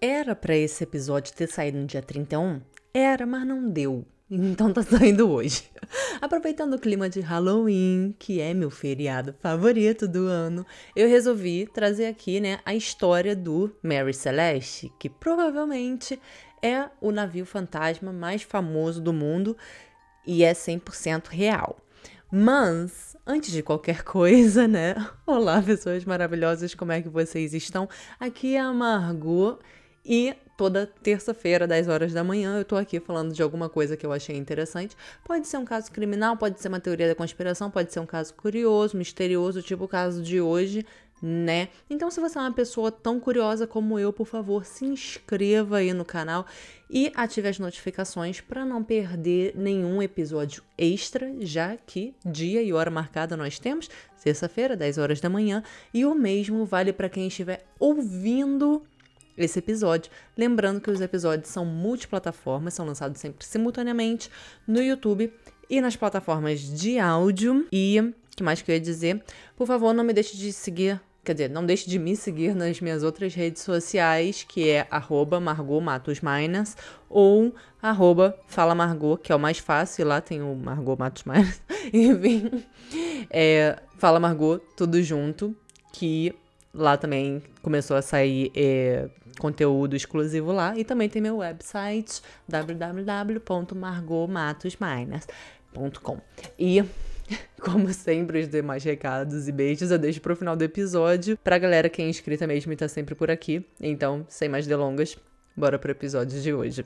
Era para esse episódio ter saído no dia 31? Era, mas não deu. Então tá saindo hoje. Aproveitando o clima de Halloween, que é meu feriado favorito do ano, eu resolvi trazer aqui, né, a história do Mary Celeste, que provavelmente é o navio fantasma mais famoso do mundo e é 100% real. Mas, antes de qualquer coisa, né? Olá, pessoas maravilhosas, como é que vocês estão? Aqui é a Margot e toda terça-feira, 10 horas da manhã, eu tô aqui falando de alguma coisa que eu achei interessante. Pode ser um caso criminal, pode ser uma teoria da conspiração, pode ser um caso curioso, misterioso, tipo o caso de hoje, né? Então, se você é uma pessoa tão curiosa como eu, por favor, se inscreva aí no canal e ative as notificações para não perder nenhum episódio extra, já que dia e hora marcada nós temos, sexta-feira, 10 horas da manhã, e o mesmo vale para quem estiver ouvindo esse episódio. Lembrando que os episódios são multiplataformas, são lançados sempre simultaneamente no YouTube e nas plataformas de áudio. E que mais que eu ia dizer? Por favor, não me deixe de seguir Quer dizer, não deixe de me seguir nas minhas outras redes sociais, que é arroba ou arroba Fala Margot, que é o mais fácil, lá tem o Margot. Enfim, é, Fala Margot, tudo junto, que lá também começou a sair é, conteúdo exclusivo lá. E também tem meu website, www.margotmatosminas.com. E Como sempre, os demais recados e beijos eu deixo pro final do episódio. Pra galera que é inscrita mesmo e tá sempre por aqui. Então, sem mais delongas, bora pro episódio de hoje.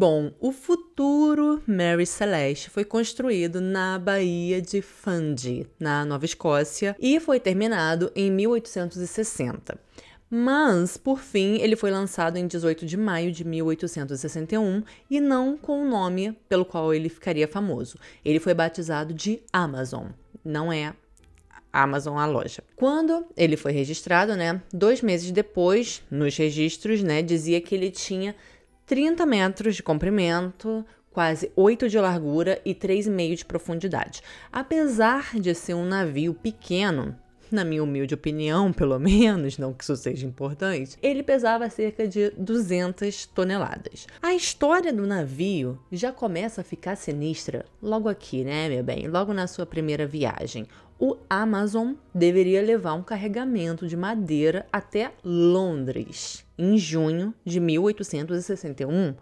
Bom, o futuro Mary Celeste foi construído na Baía de Fundy, na Nova Escócia, e foi terminado em 1860. Mas, por fim, ele foi lançado em 18 de maio de 1861 e não com o nome pelo qual ele ficaria famoso. Ele foi batizado de Amazon, não é Amazon a loja. Quando ele foi registrado, né, dois meses depois, nos registros, né, dizia que ele tinha 30 metros de comprimento, quase 8 de largura e 3,5 de profundidade. Apesar de ser um navio pequeno, na minha humilde opinião, pelo menos, não que isso seja importante, ele pesava cerca de 200 toneladas. A história do navio já começa a ficar sinistra logo aqui, né, meu bem? Logo na sua primeira viagem. O Amazon deveria levar um carregamento de madeira até Londres em junho de 1861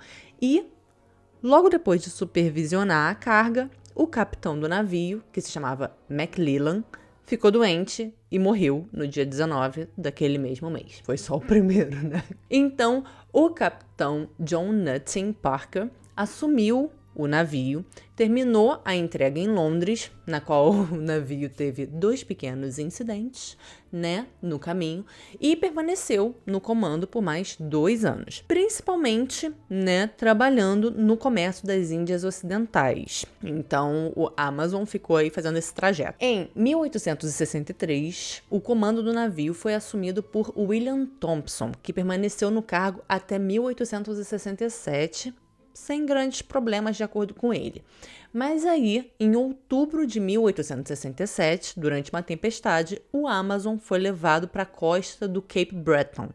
e, logo depois de supervisionar a carga, o capitão do navio, que se chamava Maclellan, ficou doente e morreu no dia 19 daquele mesmo mês. Foi só o primeiro, né? Então, o capitão John Nutting Parker assumiu o navio, terminou a entrega em Londres, na qual o navio teve dois pequenos incidentes, né, no caminho, e permaneceu no comando por mais dois anos, principalmente, né, trabalhando no comércio das Índias Ocidentais. Então, o Amazon ficou aí fazendo esse trajeto. Em 1863, o comando do navio foi assumido por William Thompson, que permaneceu no cargo até 1867 sem grandes problemas, de acordo com ele. Mas aí, em outubro de 1867, durante uma tempestade, o Amazon foi levado para a costa do Cape Breton.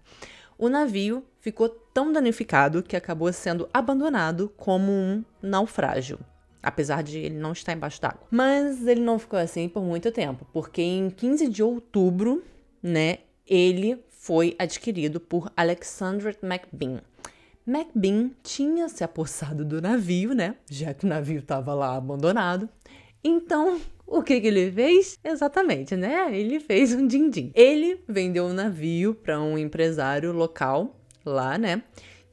O navio ficou tão danificado que acabou sendo abandonado como um naufrágio apesar de ele não estar embaixo d'água. Mas ele não ficou assim por muito tempo, porque em 15 de outubro, né, ele foi adquirido por Alexander McBean. McBean tinha se apossado do navio, né? Já que o navio estava lá abandonado. Então, o que, que ele fez? Exatamente, né? Ele fez um din-din. Ele vendeu o navio para um empresário local lá, né?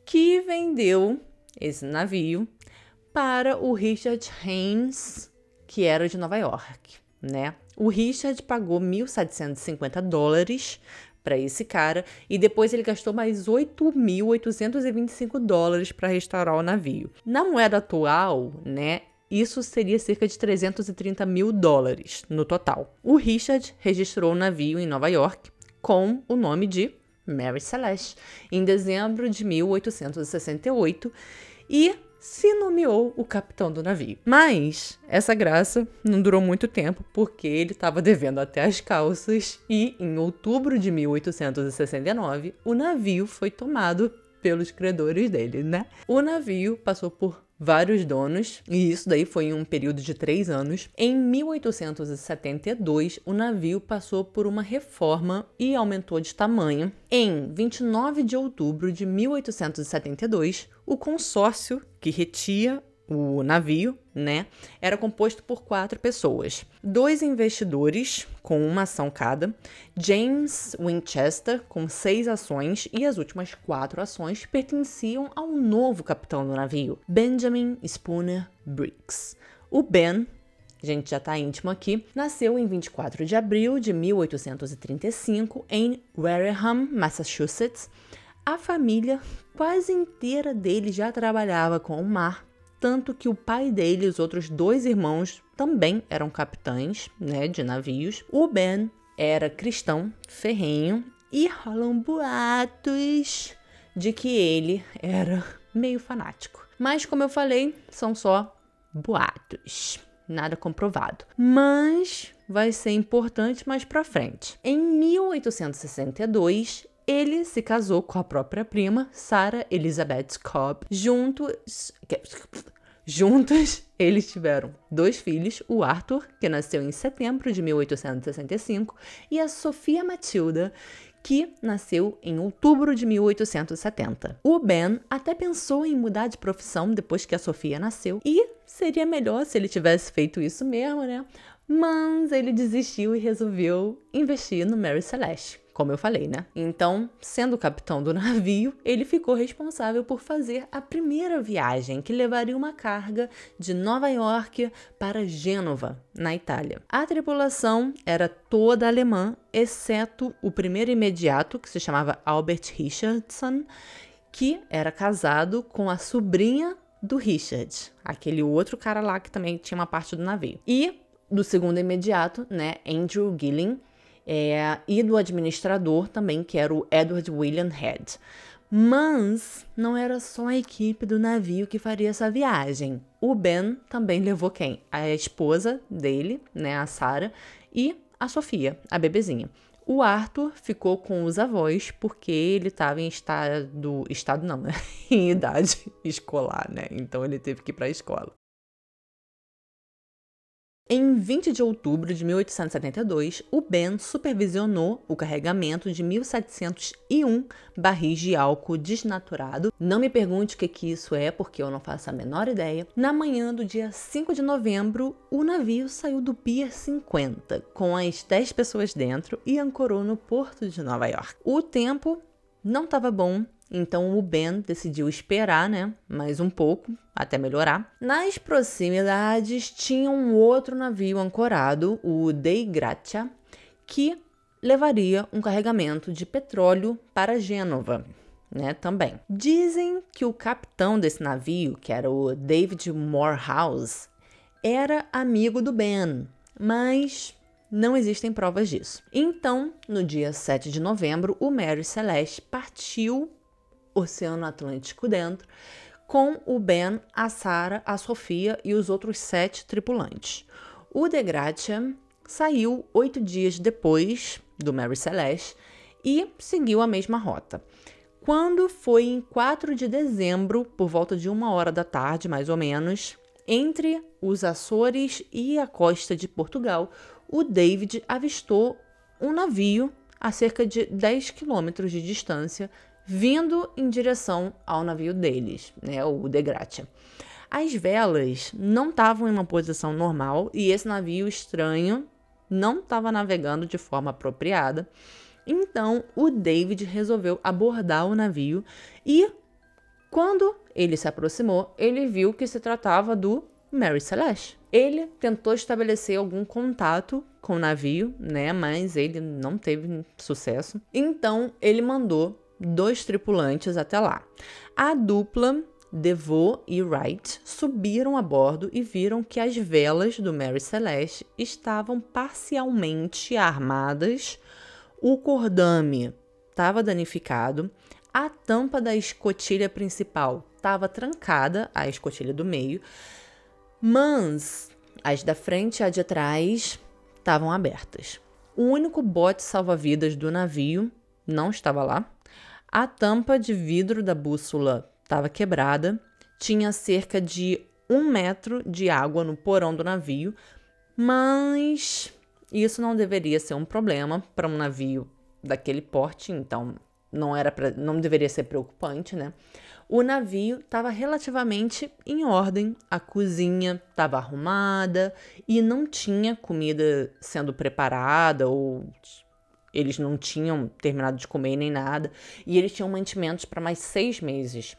Que vendeu esse navio para o Richard Haynes, que era de Nova York, né? O Richard pagou 1.750 dólares para esse cara e depois ele gastou mais 8.825 dólares para restaurar o navio. Na moeda atual, né, isso seria cerca de 330 mil dólares no total. O Richard registrou o navio em Nova York com o nome de Mary Celeste em dezembro de 1868 e se nomeou o capitão do navio. Mas essa graça não durou muito tempo porque ele estava devendo até as calças e em outubro de 1869 o navio foi tomado pelos credores dele, né? O navio passou por vários donos, e isso daí foi em um período de três anos. Em 1872, o navio passou por uma reforma e aumentou de tamanho. Em 29 de outubro de 1872, o consórcio que retia o navio, né, era composto por quatro pessoas. Dois investidores, com uma ação cada, James Winchester, com seis ações, e as últimas quatro ações pertenciam ao novo capitão do navio, Benjamin Spooner Briggs. O Ben, a gente já está íntimo aqui, nasceu em 24 de abril de 1835 em Wareham, Massachusetts. A família quase inteira dele já trabalhava com o mar tanto que o pai dele e os outros dois irmãos também eram capitães né, de navios. O Ben era cristão ferrenho e rolam boatos de que ele era meio fanático. Mas, como eu falei, são só boatos, nada comprovado. Mas vai ser importante mais para frente. Em 1862, ele se casou com a própria prima, Sarah Elizabeth Cobb. Juntos. Juntos, eles tiveram dois filhos, o Arthur, que nasceu em setembro de 1865, e a Sofia Matilda, que nasceu em outubro de 1870. O Ben até pensou em mudar de profissão depois que a Sofia nasceu, e seria melhor se ele tivesse feito isso mesmo, né? Mas ele desistiu e resolveu investir no Mary Celeste como eu falei, né? Então, sendo capitão do navio, ele ficou responsável por fazer a primeira viagem que levaria uma carga de Nova York para Gênova, na Itália. A tripulação era toda alemã, exceto o primeiro imediato, que se chamava Albert Richardson, que era casado com a sobrinha do Richard, aquele outro cara lá que também tinha uma parte do navio. E do segundo imediato, né, Andrew Gilling, é, e do administrador também, que era o Edward William Head. Mas não era só a equipe do navio que faria essa viagem. O Ben também levou quem? A esposa dele, né, a Sarah, e a Sofia, a bebezinha. O Arthur ficou com os avós porque ele estava em estado, estado não, né? em idade escolar, né? Então ele teve que ir para a escola. Em 20 de outubro de 1872, o Ben supervisionou o carregamento de 1.701 barris de álcool desnaturado. Não me pergunte o que, que isso é, porque eu não faço a menor ideia. Na manhã do dia 5 de novembro, o navio saiu do Pier 50, com as 10 pessoas dentro, e ancorou no porto de Nova York. O tempo não estava bom, então o Ben decidiu esperar, né, mais um pouco até melhorar. Nas proximidades tinha um outro navio ancorado, o Dei Gratia, que levaria um carregamento de petróleo para Gênova, né, também. Dizem que o capitão desse navio, que era o David Morehouse, era amigo do Ben, mas não existem provas disso. Então, no dia 7 de novembro, o Mary Celeste partiu Oceano Atlântico dentro, com o Ben, a Sarah, a Sofia e os outros sete tripulantes. O De Gratia saiu oito dias depois do Mary Celeste e seguiu a mesma rota. Quando foi em 4 de dezembro, por volta de uma hora da tarde, mais ou menos, entre os Açores e a costa de Portugal, o David avistou um navio a cerca de 10 quilômetros de distância vindo em direção ao navio deles, né, o De Gratia. As velas não estavam em uma posição normal e esse navio estranho não estava navegando de forma apropriada. Então, o David resolveu abordar o navio e, quando ele se aproximou, ele viu que se tratava do Mary Celeste. Ele tentou estabelecer algum contato com o navio, né, mas ele não teve sucesso. Então, ele mandou dois tripulantes até lá. A dupla DeVoe e Wright subiram a bordo e viram que as velas do Mary Celeste estavam parcialmente armadas, o cordame estava danificado, a tampa da escotilha principal estava trancada, a escotilha do meio, mas as da frente e a de trás estavam abertas. O único bote salva-vidas do navio não estava lá. A tampa de vidro da bússola estava quebrada. Tinha cerca de um metro de água no porão do navio, mas isso não deveria ser um problema para um navio daquele porte, então não era pra, não deveria ser preocupante, né? O navio estava relativamente em ordem, a cozinha estava arrumada e não tinha comida sendo preparada ou eles não tinham terminado de comer nem nada e eles tinham mantimentos para mais seis meses.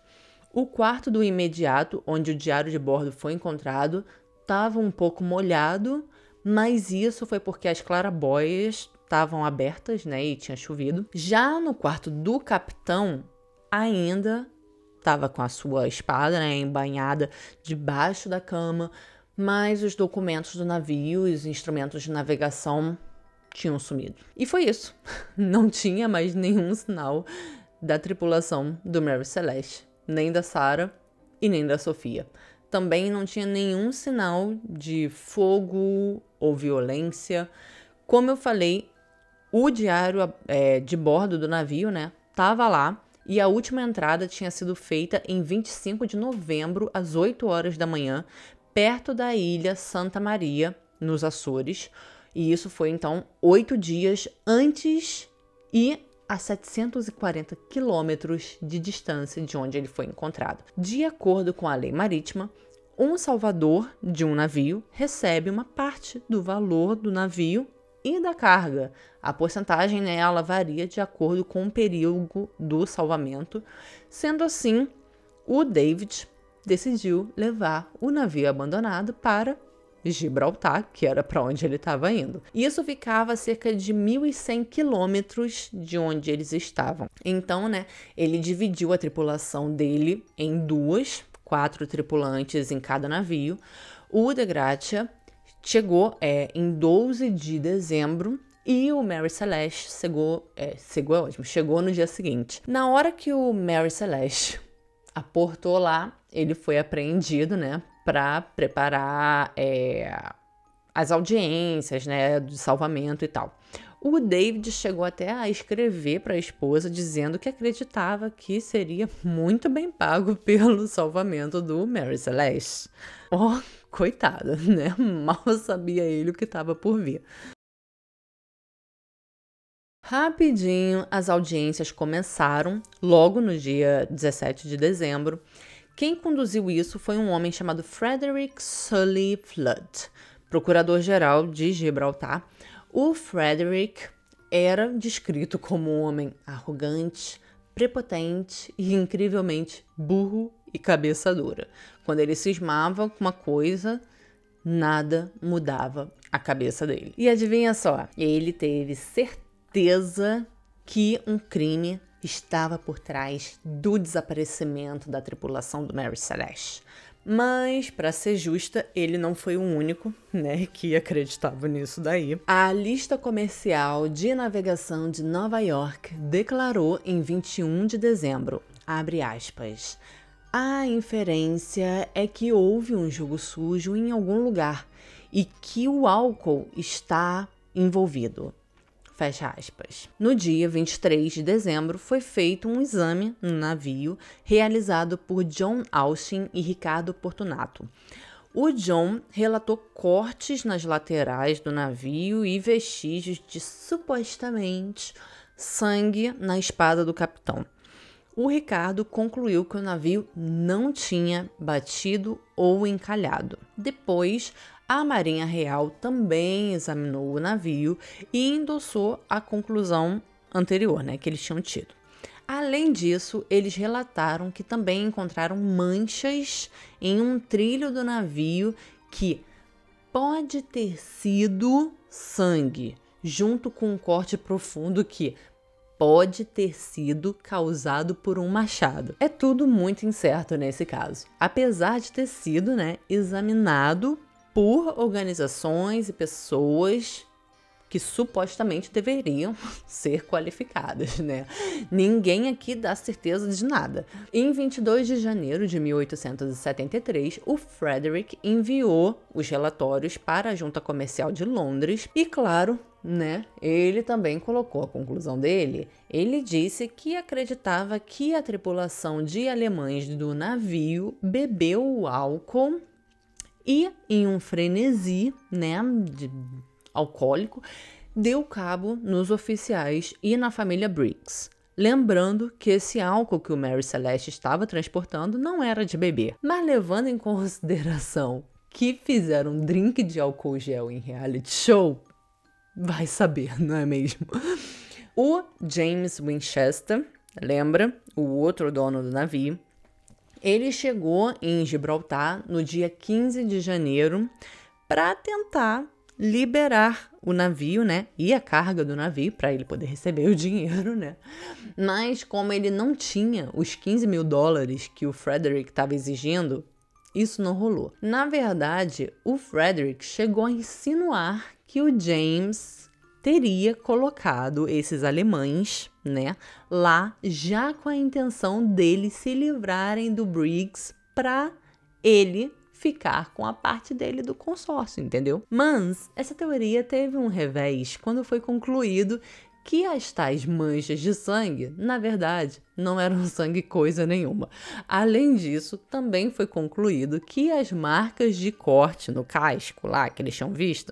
O quarto do imediato, onde o diário de bordo foi encontrado, estava um pouco molhado, mas isso foi porque as clarabóias estavam abertas, né, e tinha chovido. Já no quarto do capitão, ainda estava com a sua espada, né, embanhada debaixo da cama, mas os documentos do navio e os instrumentos de navegação tinham sumido. E foi isso. Não tinha mais nenhum sinal da tripulação do Mary Celeste, nem da Sarah e nem da Sofia. Também não tinha nenhum sinal de fogo ou violência. Como eu falei, o diário é, de bordo do navio, né, tava lá e a última entrada tinha sido feita em 25 de novembro, às 8 horas da manhã, perto da ilha Santa Maria, nos Açores. E isso foi então oito dias antes e a 740 quilômetros de distância de onde ele foi encontrado. De acordo com a lei marítima, um salvador de um navio recebe uma parte do valor do navio e da carga. A porcentagem nela varia de acordo com o período do salvamento. Sendo assim, o David decidiu levar o navio abandonado para Gibraltar, que era para onde ele estava indo. Isso ficava a cerca de 1.100 quilômetros de onde eles estavam. Então, né, ele dividiu a tripulação dele em duas, quatro tripulantes em cada navio. O De Gratia chegou é, em 12 de dezembro e o Mary Celeste chegou, é, chegou, é ótimo, chegou no dia seguinte. Na hora que o Mary Celeste aportou lá, ele foi apreendido, né, para preparar é, as audiências, né, de salvamento e tal. O David chegou até a escrever para a esposa dizendo que acreditava que seria muito bem pago pelo salvamento do Mary Celeste. Oh, coitada, né? Mal sabia ele o que estava por vir. Rapidinho, as audiências começaram, logo no dia 17 de dezembro. Quem conduziu isso foi um homem chamado Frederick Sully Flood, procurador-geral de Gibraltar. O Frederick era descrito como um homem arrogante, prepotente e incrivelmente burro e cabeça dura. Quando ele cismava com uma coisa, nada mudava a cabeça dele. E adivinha só, ele teve certeza que um crime estava por trás do desaparecimento da tripulação do Mary Celeste. Mas, para ser justa, ele não foi o único, né, que acreditava nisso daí. A lista comercial de navegação de Nova York declarou em 21 de dezembro, abre aspas, a inferência é que houve um jogo sujo em algum lugar e que o álcool está envolvido. Fecha aspas. No dia 23 de dezembro, foi feito um exame no navio realizado por John Austin e Ricardo Portunato. O John relatou cortes nas laterais do navio e vestígios de supostamente sangue na espada do capitão o Ricardo concluiu que o navio não tinha batido ou encalhado. Depois, a Marinha Real também examinou o navio e endossou a conclusão anterior, né, que eles tinham tido. Além disso, eles relataram que também encontraram manchas em um trilho do navio que pode ter sido sangue, junto com um corte profundo que pode ter sido causado por um machado. É tudo muito incerto nesse caso. Apesar de ter sido, né, examinado por organizações e pessoas que supostamente deveriam ser qualificadas, né? Ninguém aqui dá certeza de nada. Em 22 de janeiro de 1873, o Frederick enviou os relatórios para a Junta Comercial de Londres e, claro, né? Ele também colocou a conclusão dele. Ele disse que acreditava que a tripulação de alemães do navio bebeu álcool e, em um frenesi, né, de alcoólico, deu cabo nos oficiais e na família Briggs. Lembrando que esse álcool que o Mary Celeste estava transportando não era de beber, mas levando em consideração que fizeram um drink de álcool gel em reality show, vai saber, não é mesmo? O James Winchester, lembra? O outro dono do navio, ele chegou em Gibraltar no dia 15 de janeiro para tentar liberar o navio, né? E a carga do navio para ele poder receber o dinheiro, né? Mas como ele não tinha os 15 mil dólares que o Frederick estava exigindo, isso não rolou. Na verdade, o Frederick chegou a insinuar que o James teria colocado esses alemães, né, lá já com a intenção deles se livrarem do Briggs para ele ficar com a parte dele do consórcio, entendeu? Mas essa teoria teve um revés quando foi concluído que as tais manchas de sangue, na verdade, não eram sangue coisa nenhuma. Além disso, também foi concluído que as marcas de corte no casco lá que eles tinham visto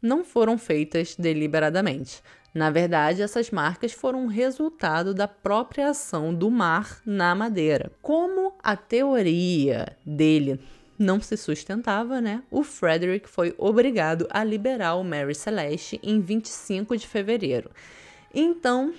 não foram feitas deliberadamente. Na verdade, essas marcas foram resultado da própria ação do mar na madeira. Como a teoria dele não se sustentava, né? O Frederick foi obrigado a liberar o Mary Celeste em 25 de fevereiro. Então,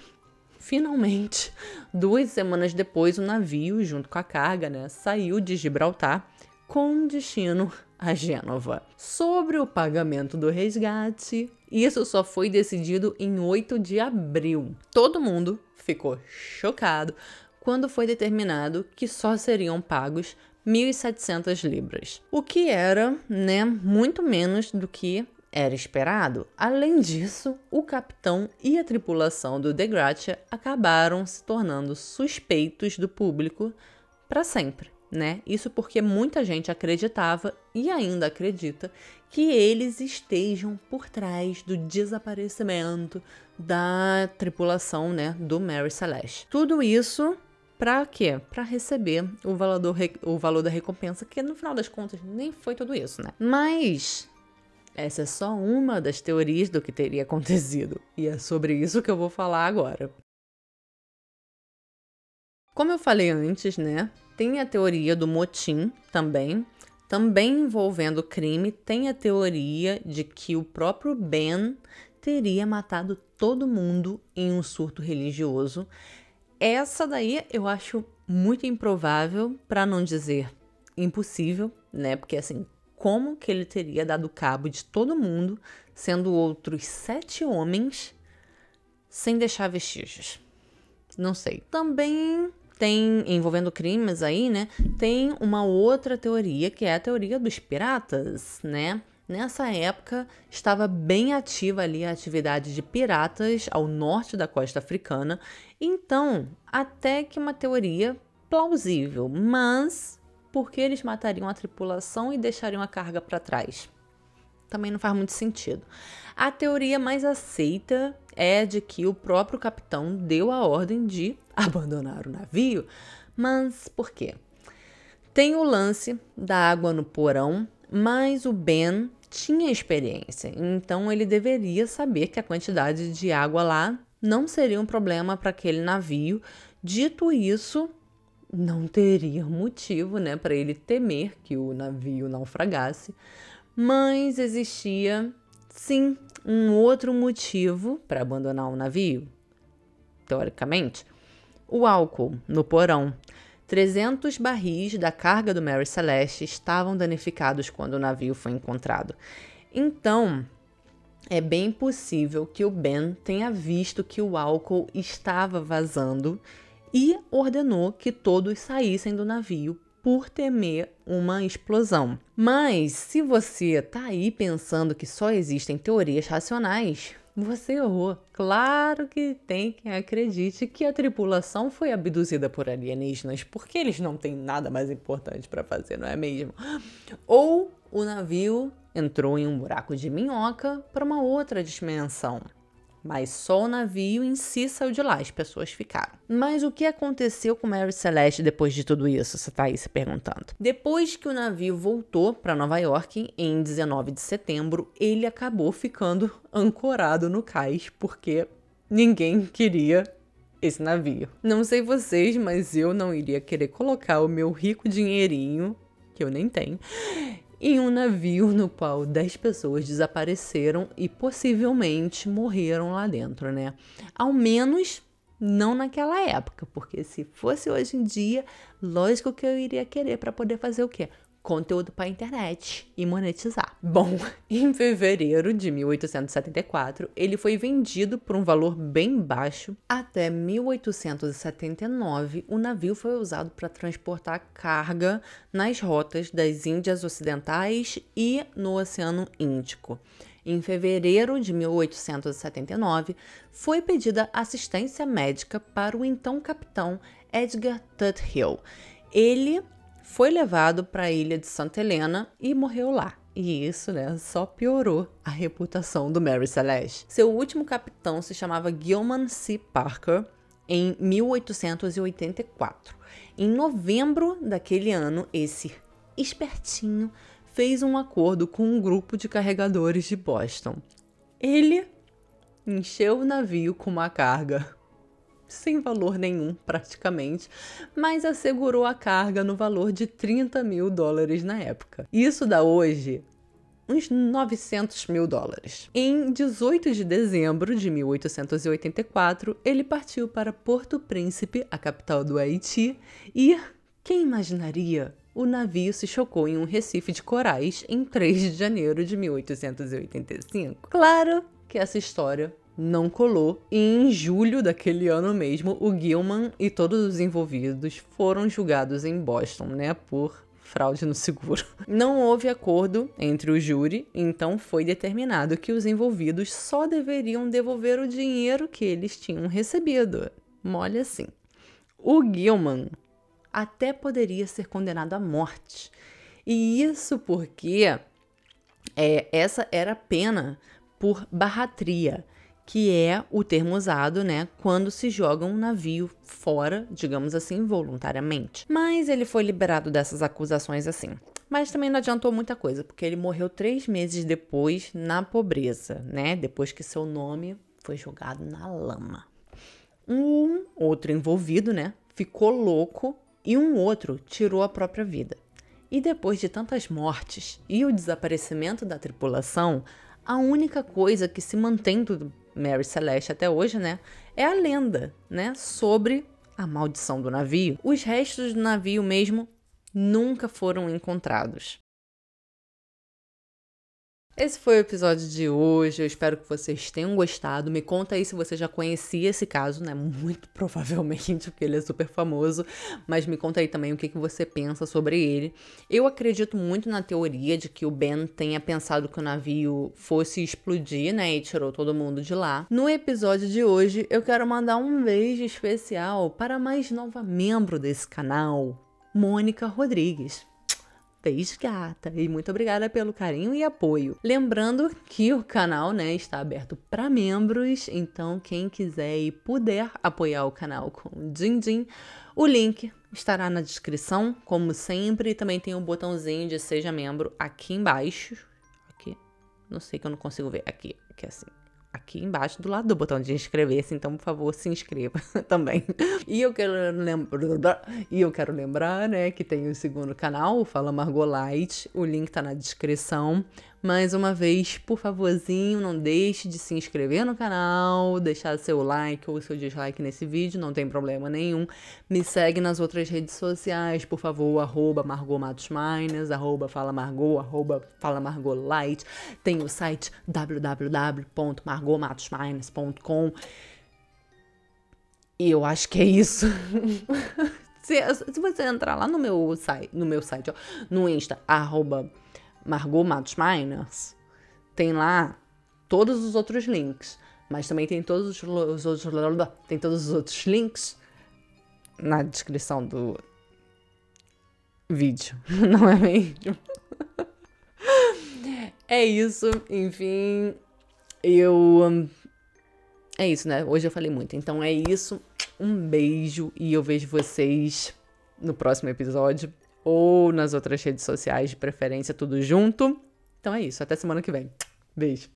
finalmente, duas semanas depois, o navio, junto com a carga, né, saiu de Gibraltar com destino a Gênova. Sobre o pagamento do resgate, isso só foi decidido em 8 de abril. Todo mundo ficou chocado quando foi determinado que só seriam pagos 1.700 libras, o que era, né, muito menos do que era esperado. Além disso, o capitão e a tripulação do The Gratia acabaram se tornando suspeitos do público para sempre né? Isso porque muita gente acreditava e ainda acredita que eles estejam por trás do desaparecimento da tripulação, né, do Mary Celeste. Tudo isso para quê? Para receber o valor, o valor da recompensa, que no final das contas nem foi tudo isso, né? Mas essa é só uma das teorias do que teria acontecido, e é sobre isso que eu vou falar agora. Como eu falei antes, né? Tem a teoria do motim também, também envolvendo crime. Tem a teoria de que o próprio Ben teria matado todo mundo em um surto religioso. Essa daí eu acho muito improvável, para não dizer impossível, né? Porque assim, como que ele teria dado cabo de todo mundo, sendo outros sete homens, sem deixar vestígios? Não sei. Também tem envolvendo crimes aí, né? Tem uma outra teoria que é a teoria dos piratas, né? Nessa época estava bem ativa ali a atividade de piratas ao norte da costa africana, então até que uma teoria plausível, mas por que eles matariam a tripulação e deixariam a carga para trás? Também não faz muito sentido. A teoria mais aceita é de que o próprio capitão deu a ordem de abandonar o navio. Mas por quê? Tem o lance da água no porão, mas o Ben tinha experiência, então ele deveria saber que a quantidade de água lá não seria um problema para aquele navio. Dito isso, não teria motivo, né, para ele temer que o navio naufragasse, mas existia sim um outro motivo para abandonar o navio, teoricamente, o álcool no porão. 300 barris da carga do Mary Celeste estavam danificados quando o navio foi encontrado. Então, é bem possível que o Ben tenha visto que o álcool estava vazando e ordenou que todos saíssem do navio por temer uma explosão. Mas se você tá aí pensando que só existem teorias racionais, você errou. Claro que tem quem acredite que a tripulação foi abduzida por alienígenas, porque eles não têm nada mais importante para fazer, não é mesmo? Ou o navio entrou em um buraco de minhoca para uma outra dimensão. Mas só o navio em si saiu de lá, as pessoas ficaram. Mas o que aconteceu com Mary Celeste depois de tudo isso? Você está aí se perguntando. Depois que o navio voltou para Nova York em 19 de setembro, ele acabou ficando ancorado no cais porque ninguém queria esse navio. Não sei vocês, mas eu não iria querer colocar o meu rico dinheirinho, que eu nem tenho, em um navio no qual 10 pessoas desapareceram e possivelmente morreram lá dentro, né? Ao menos não naquela época, porque se fosse hoje em dia, lógico que eu iria querer para poder fazer o quê? Conteúdo para a internet e monetizar. Bom, em fevereiro de 1874, ele foi vendido por um valor bem baixo. Até 1879, o navio foi usado para transportar carga nas rotas das Índias Ocidentais e no Oceano Índico. Em fevereiro de 1879, foi pedida assistência médica para o então capitão Edgar Tuthill. Ele foi levado para a ilha de Santa Helena e morreu lá. E isso, né, só piorou a reputação do Mary Celeste. Seu último capitão se chamava Gilman C. Parker em 1884. Em novembro daquele ano, esse espertinho fez um acordo com um grupo de carregadores de Boston. Ele encheu o navio com uma carga sem valor nenhum praticamente, mas assegurou a carga no valor de 30 mil dólares na época. Isso dá hoje uns 900 mil dólares. Em 18 de dezembro de 1884, ele partiu para Porto Príncipe, a capital do Haiti, e quem imaginaria? O navio se chocou em um recife de corais em 3 de janeiro de 1885. Claro que essa história não colou. E em julho daquele ano mesmo, o Gilman e todos os envolvidos foram julgados em Boston, né, por fraude no seguro. Não houve acordo entre o júri, então foi determinado que os envolvidos só deveriam devolver o dinheiro que eles tinham recebido. Mole assim. O Gilman até poderia ser condenado à morte. E isso porque é, essa era a pena por barratria que é o termo usado, né, quando se joga um navio fora, digamos assim, voluntariamente. Mas ele foi liberado dessas acusações assim. Mas também não adiantou muita coisa, porque ele morreu três meses depois na pobreza, né? Depois que seu nome foi jogado na lama. Um outro envolvido, né, ficou louco e um outro tirou a própria vida. E depois de tantas mortes e o desaparecimento da tripulação, a única coisa que se mantém do Mary Celeste até hoje, né, é a lenda, né, sobre a maldição do navio. Os restos do navio mesmo nunca foram encontrados. Esse foi o episódio de hoje. Eu espero que vocês tenham gostado. Me conta aí se você já conhecia esse caso, né? Muito provavelmente, porque ele é super famoso. Mas me conta aí também o que, que você pensa sobre ele. Eu acredito muito na teoria de que o Ben tenha pensado que o navio fosse explodir, né? E tirou todo mundo de lá. No episódio de hoje, eu quero mandar um beijo especial para a mais nova membro desse canal, Mônica Rodrigues. Beijo, gata. E muito obrigada pelo carinho e apoio. Lembrando que o canal, né, está aberto para membros, então quem quiser e puder apoiar o canal com Din Din, o link estará na descrição, como sempre, e também tem o um botãozinho de seja membro aqui embaixo. Aqui. Não sei que eu não consigo ver. Aqui, aqui assim aqui embaixo do lado do botão de inscrever-se, então por favor se inscreva também. E eu quero lembrar, e eu quero lembrar, né, que tem o segundo canal, o Fala Margot Light, o link tá na descrição. Mais uma vez, por favorzinho, não deixe de se inscrever no canal, deixar seu like ou seu dislike nesse vídeo, não tem problema nenhum. Me segue nas outras redes sociais, por favor, arroba Margot Matos Miners, arroba Fala Margot, arroba. Tem o site www.margotmatosminers.com. E eu acho que é isso. Se, se você entrar lá no meu site, no meu site, ó, no Insta, arroba Margot Matos Miners, tem lá todos os outros links. Mas também tem todos os, os outros. Tem todos os outros links na descrição do vídeo. Não é mesmo? é isso, enfim. Eu. É isso, né? Hoje eu falei muito. Então é isso. Um beijo e eu vejo vocês no próximo episódio ou nas outras redes sociais de preferência, tudo junto. Então é isso. Até semana que vem. Beijo.